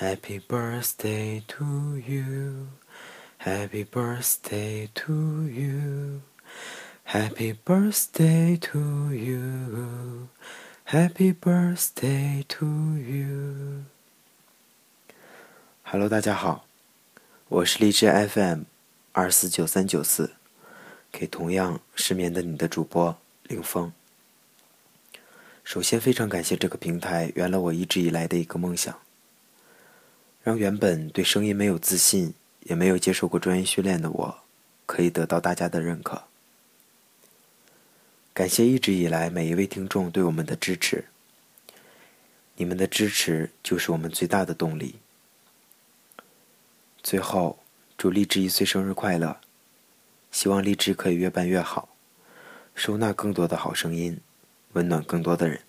Happy birthday to you, Happy birthday to you, Happy birthday to you, Happy birthday to you. Hello，大家好，我是荔枝 FM 二四九三九四，给同样失眠的你的主播凌峰。首先，非常感谢这个平台圆了我一直以来的一个梦想。 让原本对声音没有自信，也没有接受过专业训练的我，可以得到大家的认可。感谢一直以来每一位听众对我们的支持，你们的支持就是我们最大的动力。最后，祝荔枝一岁生日快乐！希望荔枝可以越办越好，收纳更多的好声音，温暖更多的人。